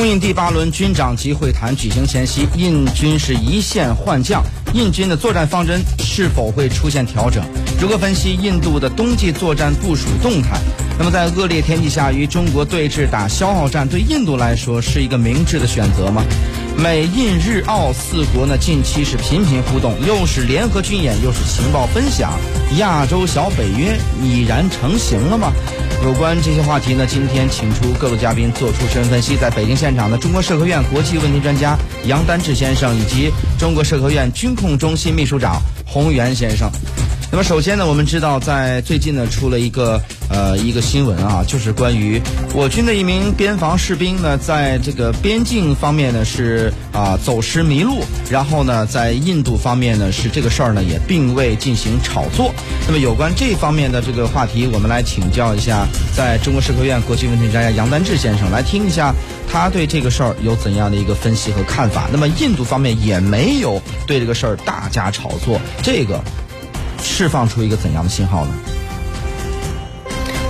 中印第八轮军长级会谈举行前夕，印军是一线换将，印军的作战方针是否会出现调整？如何分析印度的冬季作战部署动态？那么在恶劣天气下与中国对峙打消耗战，对印度来说是一个明智的选择吗？美印日澳四国呢近期是频频互动，又是联合军演，又是情报分享，亚洲小北约已然成型了吗？有关这些话题呢，今天请出各位嘉宾做出深分析。在北京现场的中国社科院国际问题专家杨丹志先生，以及中国社科院军控中心秘书长洪源先生。那么首先呢，我们知道在最近呢出了一个呃一个新闻啊，就是关于我军的一名边防士兵呢，在这个边境方面呢是啊走失迷路，然后呢在印度方面呢是这个事儿呢也并未进行炒作。那么有关这方面的这个话题，我们来请教一下在中国社科院国际问题专家杨丹志先生，来听一下他对这个事儿有怎样的一个分析和看法。那么印度方面也没有对这个事儿大加炒作，这个。释放出一个怎样的信号呢？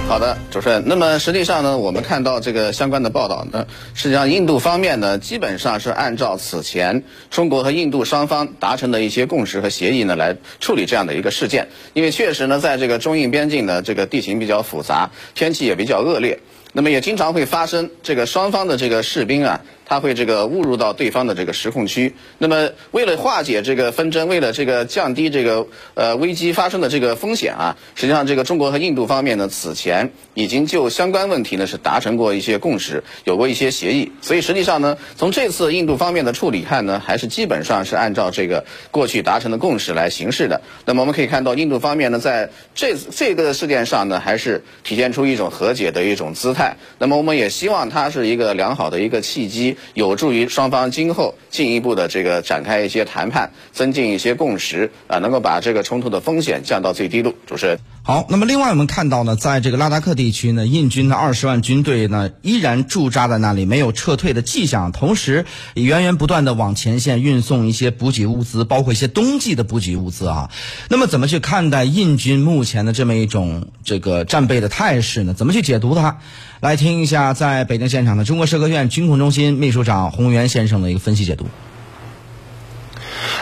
好的，主持人。那么实际上呢，我们看到这个相关的报道呢，实际上印度方面呢，基本上是按照此前中国和印度双方达成的一些共识和协议呢，来处理这样的一个事件。因为确实呢，在这个中印边境呢，这个地形比较复杂，天气也比较恶劣，那么也经常会发生这个双方的这个士兵啊。他会这个误入到对方的这个实控区，那么为了化解这个纷争，为了这个降低这个呃危机发生的这个风险啊，实际上这个中国和印度方面呢，此前已经就相关问题呢是达成过一些共识，有过一些协议，所以实际上呢，从这次印度方面的处理看呢，还是基本上是按照这个过去达成的共识来行事的。那么我们可以看到，印度方面呢，在这这个事件上呢，还是体现出一种和解的一种姿态。那么我们也希望它是一个良好的一个契机。有助于双方今后进一步的这个展开一些谈判，增进一些共识啊，能够把这个冲突的风险降到最低度。主持人，好。那么另外我们看到呢，在这个拉达克地区呢，印军的二十万军队呢依然驻扎在那里，没有撤退的迹象，同时源源不断的往前线运送一些补给物资，包括一些冬季的补给物资啊。那么怎么去看待印军目前的这么一种这个战备的态势呢？怎么去解读它？来听一下在北京现场的中国社科院军控中心秘书长洪源先生的一个分析解读。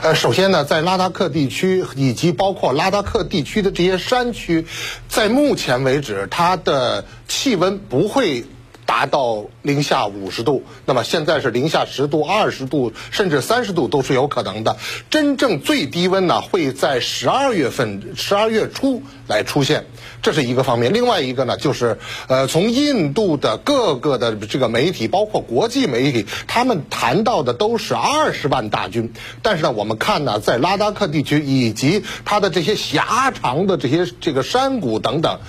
呃，首先呢，在拉达克地区以及包括拉达克地区的这些山区，在目前为止，它的气温不会。达到零下五十度，那么现在是零下十度、二十度，甚至三十度都是有可能的。真正最低温呢，会在十二月份、十二月初来出现，这是一个方面。另外一个呢，就是呃，从印度的各个的这个媒体，包括国际媒体，他们谈到的都是二十万大军。但是呢，我们看呢，在拉达克地区以及它的这些狭长的这些这个山谷等等。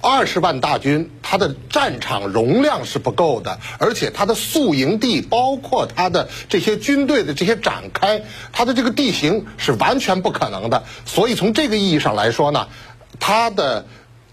二十万大军，它的战场容量是不够的，而且它的宿营地，包括它的这些军队的这些展开，它的这个地形是完全不可能的。所以从这个意义上来说呢，它的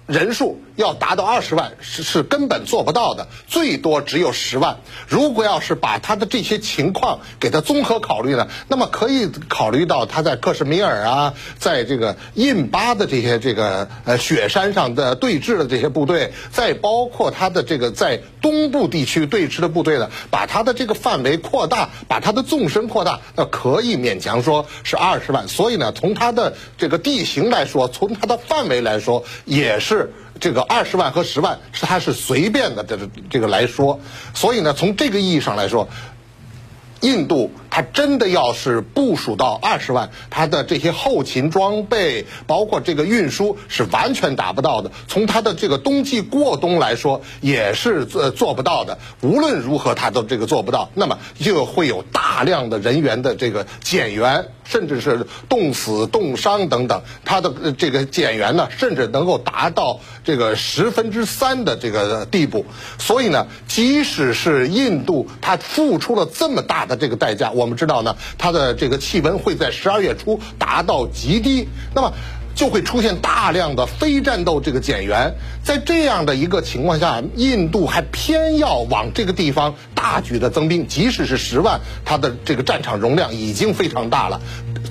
人数。要达到二十万是是根本做不到的，最多只有十万。如果要是把他的这些情况给他综合考虑呢，那么可以考虑到他在克什米尔啊，在这个印巴的这些这个呃雪山上的对峙的这些部队，再包括他的这个在东部地区对峙的部队呢，把他的这个范围扩大，把他的纵深扩大，那可以勉强说是二十万。所以呢，从他的这个地形来说，从他的范围来说，也是。是这个二十万和十万是他是随便的这这个来说，所以呢，从这个意义上来说。印度，他真的要是部署到二十万，他的这些后勤装备，包括这个运输，是完全达不到的。从他的这个冬季过冬来说，也是做做不到的。无论如何，他都这个做不到。那么就会有大量的人员的这个减员，甚至是冻死、冻伤等等。他的这个减员呢，甚至能够达到这个十分之三的这个地步。所以呢，即使是印度，他付出了这么大。的这个代价，我我们知道呢，它的这个气温会在十二月初达到极低，那么就会出现大量的非战斗这个减员。在这样的一个情况下，印度还偏要往这个地方大举的增兵，即使是十万，它的这个战场容量已经非常大了，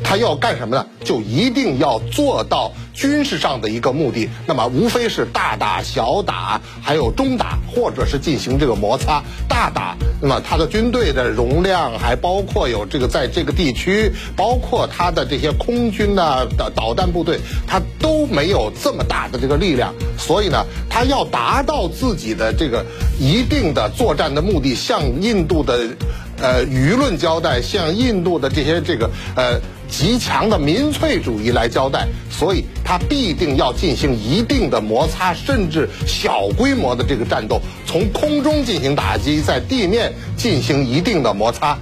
它要干什么呢？就一定要做到军事上的一个目的，那么无非是大打小打，还有中打，或者是进行这个摩擦。大打，那么他的军队的容量还包括有这个在这个地区，包括他的这些空军呢的导弹部队，他都没有这么大的这个力量，所以呢，他要达到自己的这个一定的作战的目的，向印度的。呃，舆论交代向印度的这些这个呃极强的民粹主义来交代，所以它必定要进行一定的摩擦，甚至小规模的这个战斗，从空中进行打击，在地面进行一定的摩擦。